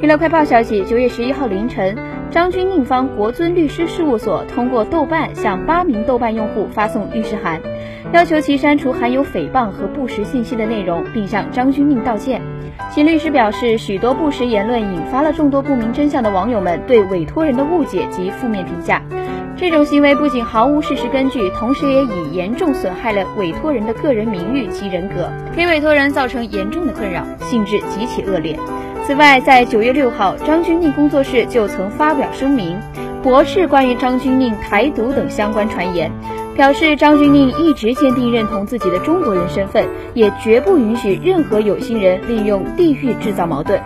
娱乐快报消息，九月十一号凌晨，张钧宁方国尊律师事务所通过豆瓣向八名豆瓣用户发送律师函，要求其删除含有诽谤和不实信息的内容，并向张钧宁道歉。其律师表示，许多不实言论引发了众多不明真相的网友们对委托人的误解及负面评价。这种行为不仅毫无事实根据，同时也已严重损害了委托人的个人名誉及人格，给委托人造成严重的困扰，性质极其恶劣。此外，在九月六号，张钧甯工作室就曾发表声明，驳斥关于张钧甯台独等相关传言，表示张钧甯一直坚定认同自己的中国人身份，也绝不允许任何有心人利用地域制造矛盾。